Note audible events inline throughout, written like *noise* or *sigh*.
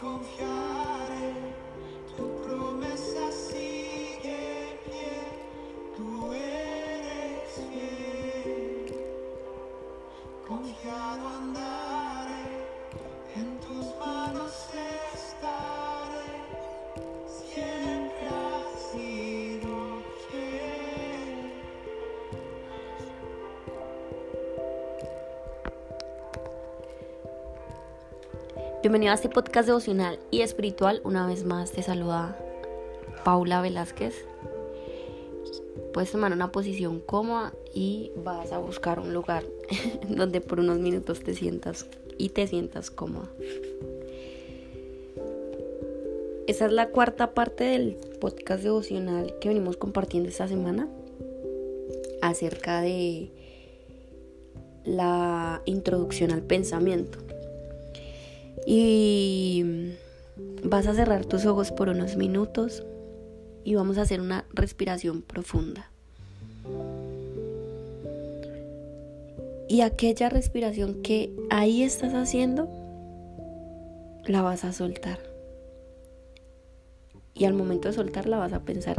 confiar. Bienvenido a este podcast devocional y espiritual. Una vez más te saluda Paula Velázquez. Puedes tomar una posición cómoda y vas a buscar un lugar *laughs* donde por unos minutos te sientas y te sientas cómoda. Esta es la cuarta parte del podcast devocional que venimos compartiendo esta semana acerca de la introducción al pensamiento. Y vas a cerrar tus ojos por unos minutos y vamos a hacer una respiración profunda. Y aquella respiración que ahí estás haciendo, la vas a soltar. Y al momento de soltarla vas a pensar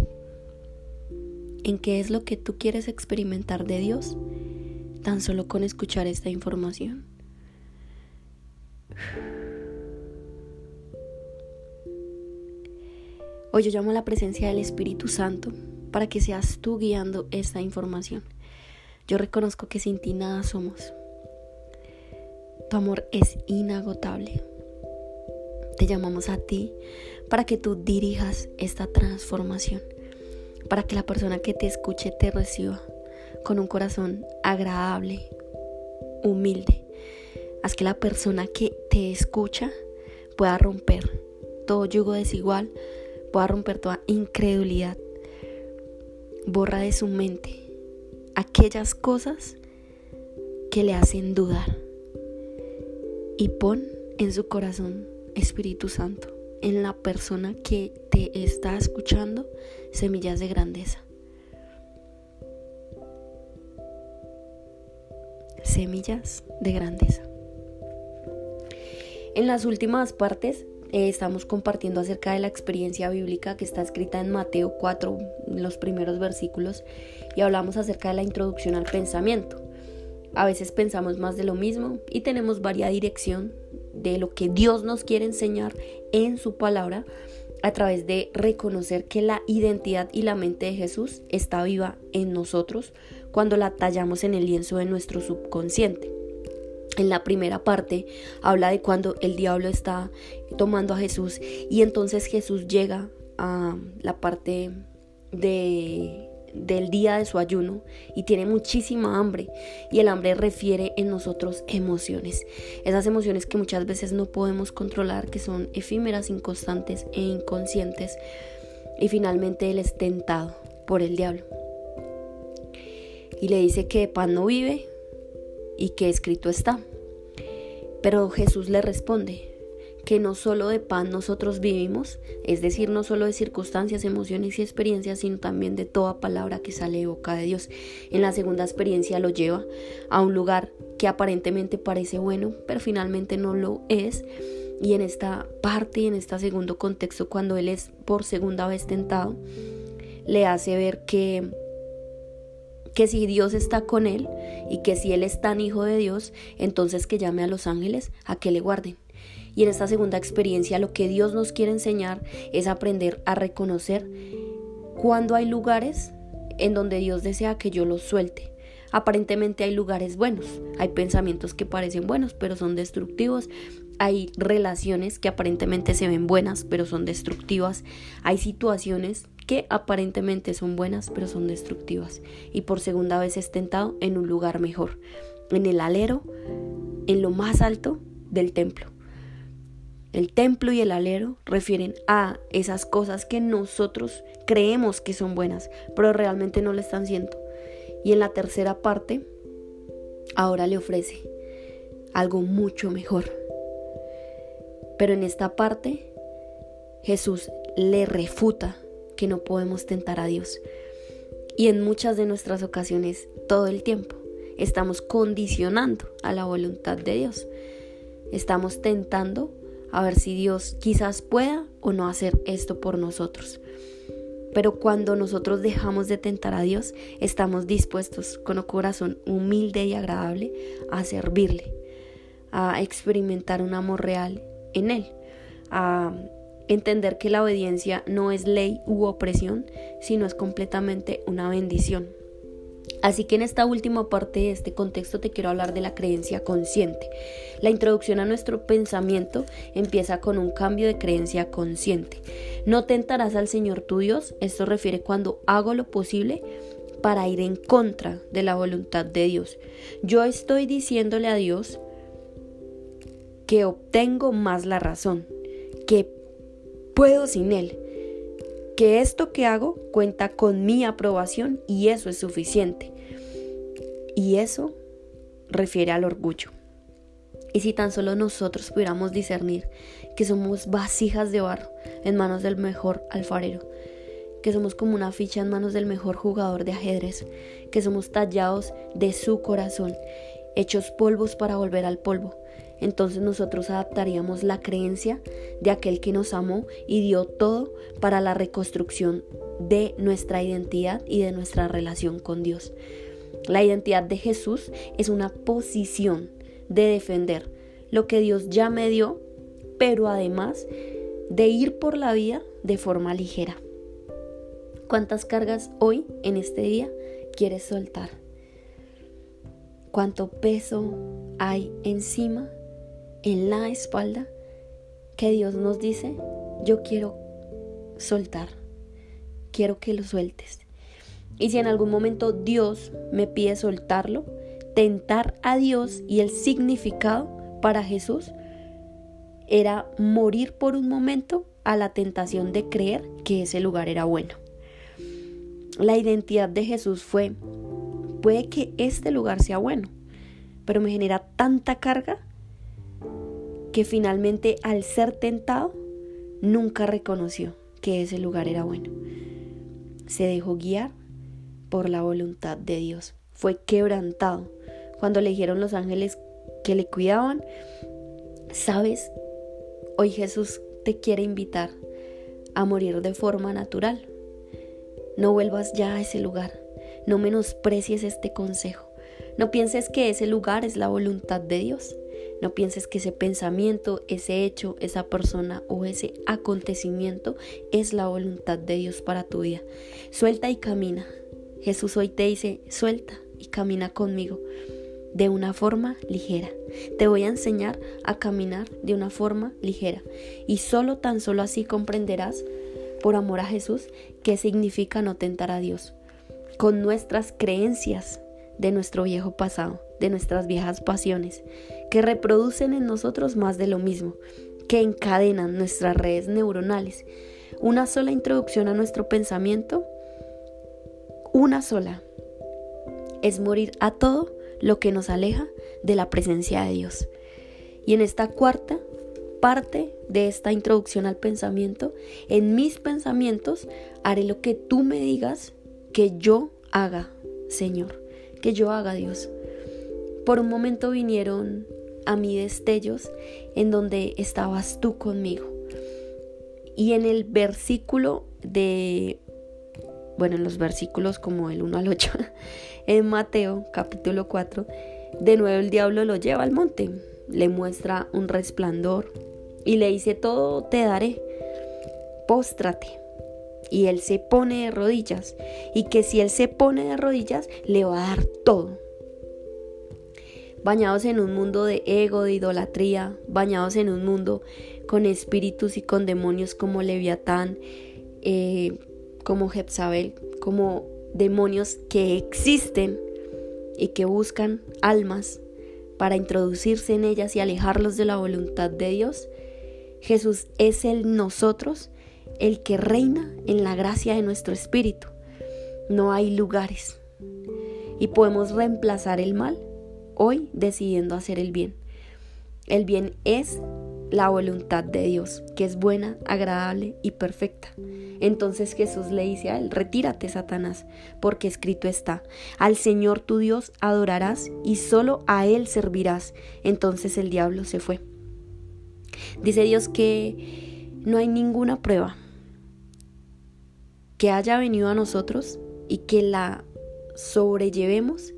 en qué es lo que tú quieres experimentar de Dios tan solo con escuchar esta información. Hoy yo llamo a la presencia del Espíritu Santo para que seas tú guiando esta información. Yo reconozco que sin ti nada somos. Tu amor es inagotable. Te llamamos a ti para que tú dirijas esta transformación, para que la persona que te escuche te reciba con un corazón agradable, humilde. Haz que la persona que te escucha pueda romper todo yugo desigual pueda romper toda incredulidad. Borra de su mente aquellas cosas que le hacen dudar y pon en su corazón Espíritu Santo, en la persona que te está escuchando, semillas de grandeza. Semillas de grandeza. En las últimas partes eh, estamos compartiendo acerca de la experiencia bíblica que está escrita en Mateo 4, los primeros versículos, y hablamos acerca de la introducción al pensamiento. A veces pensamos más de lo mismo y tenemos varia dirección de lo que Dios nos quiere enseñar en su palabra a través de reconocer que la identidad y la mente de Jesús está viva en nosotros cuando la tallamos en el lienzo de nuestro subconsciente en la primera parte habla de cuando el diablo está tomando a Jesús y entonces Jesús llega a la parte de, del día de su ayuno y tiene muchísima hambre y el hambre refiere en nosotros emociones, esas emociones que muchas veces no podemos controlar, que son efímeras, inconstantes e inconscientes y finalmente él es tentado por el diablo. Y le dice que pan no vive y que escrito está. Pero Jesús le responde que no solo de pan nosotros vivimos, es decir, no solo de circunstancias, emociones y experiencias, sino también de toda palabra que sale de boca de Dios. En la segunda experiencia lo lleva a un lugar que aparentemente parece bueno, pero finalmente no lo es, Y en esta parte y en este segundo contexto, cuando él es por segunda vez tentado, le hace ver que que si Dios está con él y que si él es tan hijo de Dios, entonces que llame a los ángeles a que le guarden. Y en esta segunda experiencia lo que Dios nos quiere enseñar es aprender a reconocer cuando hay lugares en donde Dios desea que yo los suelte. Aparentemente hay lugares buenos, hay pensamientos que parecen buenos pero son destructivos, hay relaciones que aparentemente se ven buenas pero son destructivas, hay situaciones que aparentemente son buenas pero son destructivas y por segunda vez es tentado en un lugar mejor, en el alero, en lo más alto del templo. El templo y el alero refieren a esas cosas que nosotros creemos que son buenas, pero realmente no lo están siendo. Y en la tercera parte, ahora le ofrece algo mucho mejor. Pero en esta parte, Jesús le refuta que no podemos tentar a Dios. Y en muchas de nuestras ocasiones, todo el tiempo, estamos condicionando a la voluntad de Dios. Estamos tentando a ver si Dios quizás pueda o no hacer esto por nosotros. Pero cuando nosotros dejamos de tentar a Dios, estamos dispuestos con un corazón humilde y agradable a servirle, a experimentar un amor real en Él, a entender que la obediencia no es ley u opresión, sino es completamente una bendición. Así que en esta última parte de este contexto te quiero hablar de la creencia consciente. La introducción a nuestro pensamiento empieza con un cambio de creencia consciente. No tentarás al Señor tu Dios, esto refiere cuando hago lo posible para ir en contra de la voluntad de Dios. Yo estoy diciéndole a Dios que obtengo más la razón, que puedo sin Él, que esto que hago cuenta con mi aprobación y eso es suficiente. Y eso refiere al orgullo. Y si tan solo nosotros pudiéramos discernir que somos vasijas de barro en manos del mejor alfarero, que somos como una ficha en manos del mejor jugador de ajedrez, que somos tallados de su corazón, hechos polvos para volver al polvo, entonces nosotros adaptaríamos la creencia de aquel que nos amó y dio todo para la reconstrucción de nuestra identidad y de nuestra relación con Dios. La identidad de Jesús es una posición de defender lo que Dios ya me dio, pero además de ir por la vida de forma ligera. ¿Cuántas cargas hoy, en este día, quieres soltar? ¿Cuánto peso hay encima en la espalda que Dios nos dice, yo quiero soltar, quiero que lo sueltes. Y si en algún momento Dios me pide soltarlo, tentar a Dios y el significado para Jesús era morir por un momento a la tentación de creer que ese lugar era bueno. La identidad de Jesús fue, puede que este lugar sea bueno, pero me genera tanta carga que finalmente al ser tentado nunca reconoció que ese lugar era bueno. Se dejó guiar por la voluntad de Dios. Fue quebrantado cuando le dijeron los ángeles que le cuidaban. Sabes, hoy Jesús te quiere invitar a morir de forma natural. No vuelvas ya a ese lugar. No menosprecies este consejo. No pienses que ese lugar es la voluntad de Dios. No pienses que ese pensamiento, ese hecho, esa persona o ese acontecimiento es la voluntad de Dios para tu vida. Suelta y camina. Jesús hoy te dice, suelta y camina conmigo de una forma ligera. Te voy a enseñar a caminar de una forma ligera. Y solo tan solo así comprenderás, por amor a Jesús, qué significa no tentar a Dios. Con nuestras creencias de nuestro viejo pasado de nuestras viejas pasiones, que reproducen en nosotros más de lo mismo, que encadenan nuestras redes neuronales. Una sola introducción a nuestro pensamiento, una sola, es morir a todo lo que nos aleja de la presencia de Dios. Y en esta cuarta parte de esta introducción al pensamiento, en mis pensamientos haré lo que tú me digas que yo haga, Señor, que yo haga, Dios. Por un momento vinieron a mí destellos en donde estabas tú conmigo. Y en el versículo de, bueno, en los versículos como el 1 al 8, *laughs* en Mateo capítulo 4, de nuevo el diablo lo lleva al monte, le muestra un resplandor y le dice, todo te daré, póstrate. Y él se pone de rodillas y que si él se pone de rodillas, le va a dar todo bañados en un mundo de ego, de idolatría, bañados en un mundo con espíritus y con demonios como Leviatán, eh, como Jezabel, como demonios que existen y que buscan almas para introducirse en ellas y alejarlos de la voluntad de Dios. Jesús es el nosotros, el que reina en la gracia de nuestro espíritu. No hay lugares. Y podemos reemplazar el mal hoy decidiendo hacer el bien. El bien es la voluntad de Dios, que es buena, agradable y perfecta. Entonces Jesús le dice a él, retírate, Satanás, porque escrito está, al Señor tu Dios adorarás y solo a Él servirás. Entonces el diablo se fue. Dice Dios que no hay ninguna prueba que haya venido a nosotros y que la sobrellevemos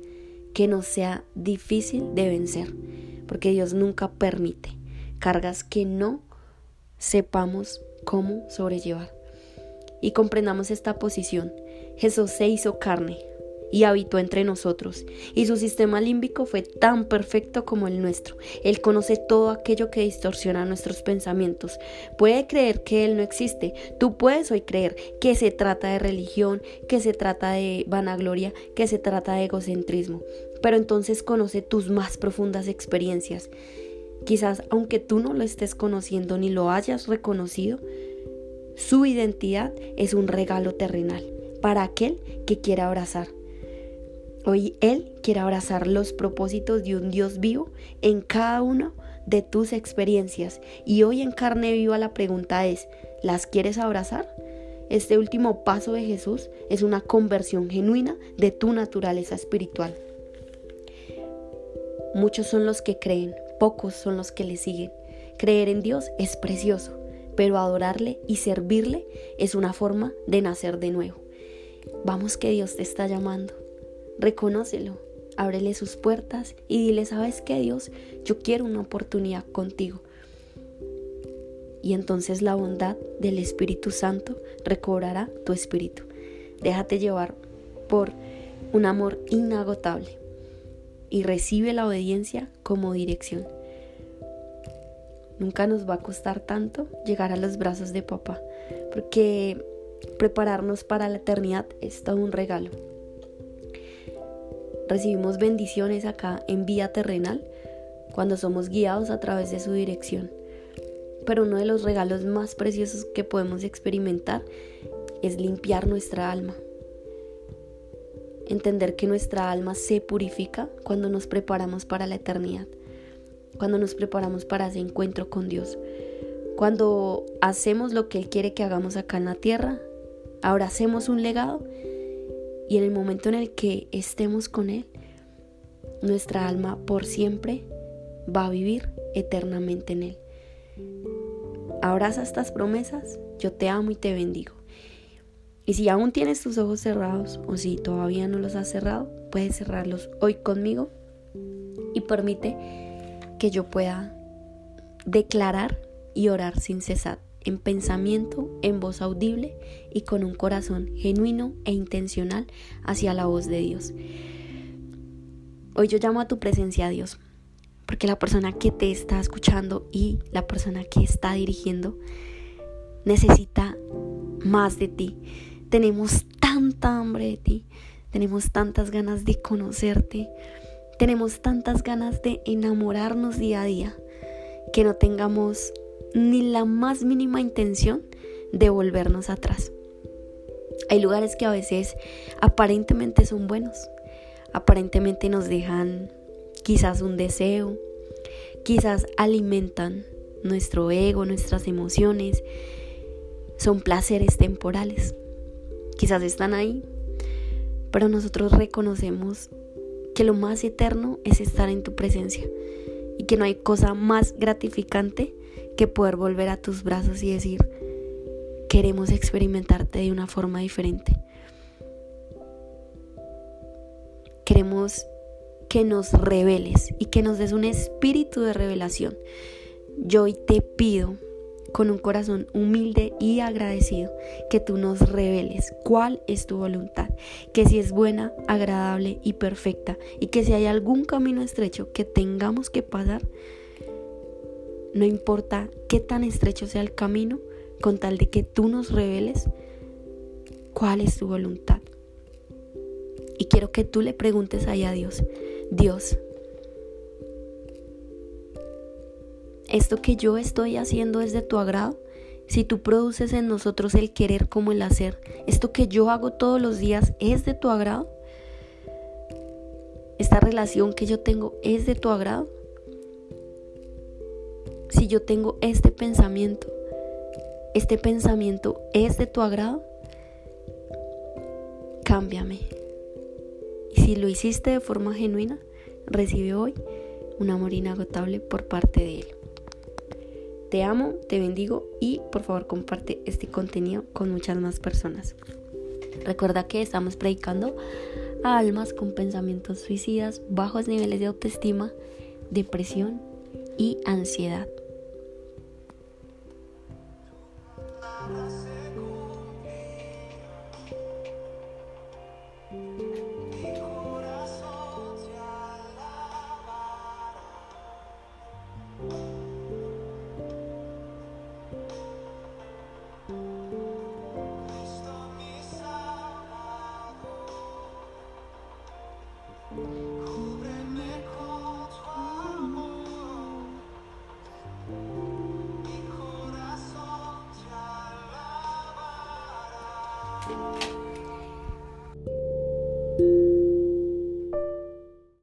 que nos sea difícil de vencer, porque Dios nunca permite cargas que no sepamos cómo sobrellevar. Y comprendamos esta posición. Jesús se hizo carne, y habitó entre nosotros, y su sistema límbico fue tan perfecto como el nuestro. Él conoce todo aquello que distorsiona nuestros pensamientos. Puede creer que Él no existe. Tú puedes hoy creer que se trata de religión, que se trata de vanagloria, que se trata de egocentrismo. Pero entonces conoce tus más profundas experiencias. Quizás aunque tú no lo estés conociendo ni lo hayas reconocido, su identidad es un regalo terrenal para aquel que quiera abrazar Hoy Él quiere abrazar los propósitos de un Dios vivo en cada una de tus experiencias. Y hoy en carne viva la pregunta es, ¿las quieres abrazar? Este último paso de Jesús es una conversión genuina de tu naturaleza espiritual. Muchos son los que creen, pocos son los que le siguen. Creer en Dios es precioso, pero adorarle y servirle es una forma de nacer de nuevo. Vamos que Dios te está llamando reconócelo, ábrele sus puertas y dile, ¿sabes qué Dios? Yo quiero una oportunidad contigo. Y entonces la bondad del Espíritu Santo recobrará tu espíritu. Déjate llevar por un amor inagotable y recibe la obediencia como dirección. Nunca nos va a costar tanto llegar a los brazos de papá, porque prepararnos para la eternidad es todo un regalo recibimos bendiciones acá en vía terrenal cuando somos guiados a través de su dirección. Pero uno de los regalos más preciosos que podemos experimentar es limpiar nuestra alma. Entender que nuestra alma se purifica cuando nos preparamos para la eternidad, cuando nos preparamos para ese encuentro con Dios, cuando hacemos lo que Él quiere que hagamos acá en la tierra, ahora hacemos un legado y en el momento en el que estemos con Él, nuestra alma por siempre va a vivir eternamente en Él. Abraza estas promesas, yo te amo y te bendigo. Y si aún tienes tus ojos cerrados o si todavía no los has cerrado, puedes cerrarlos hoy conmigo y permite que yo pueda declarar y orar sin cesar en pensamiento, en voz audible y con un corazón genuino e intencional hacia la voz de Dios. Hoy yo llamo a tu presencia a Dios, porque la persona que te está escuchando y la persona que está dirigiendo necesita más de ti. Tenemos tanta hambre de ti, tenemos tantas ganas de conocerte, tenemos tantas ganas de enamorarnos día a día, que no tengamos ni la más mínima intención de volvernos atrás. Hay lugares que a veces aparentemente son buenos, aparentemente nos dejan quizás un deseo, quizás alimentan nuestro ego, nuestras emociones, son placeres temporales, quizás están ahí, pero nosotros reconocemos que lo más eterno es estar en tu presencia que no hay cosa más gratificante que poder volver a tus brazos y decir, queremos experimentarte de una forma diferente. Queremos que nos reveles y que nos des un espíritu de revelación. Yo hoy te pido con un corazón humilde y agradecido que tú nos reveles cuál es tu voluntad, que si es buena, agradable y perfecta y que si hay algún camino estrecho que tengamos que pasar, no importa qué tan estrecho sea el camino, con tal de que tú nos reveles cuál es tu voluntad. Y quiero que tú le preguntes ahí a Dios, Dios, ¿esto que yo estoy haciendo es de tu agrado? Si tú produces en nosotros el querer como el hacer, ¿esto que yo hago todos los días es de tu agrado? ¿Esta relación que yo tengo es de tu agrado? Si yo tengo este pensamiento, ¿este pensamiento es de tu agrado? Cámbiame. Y si lo hiciste de forma genuina, recibe hoy un amor inagotable por parte de Él. Te amo, te bendigo y por favor comparte este contenido con muchas más personas. Recuerda que estamos predicando a almas con pensamientos suicidas, bajos niveles de autoestima, depresión y ansiedad.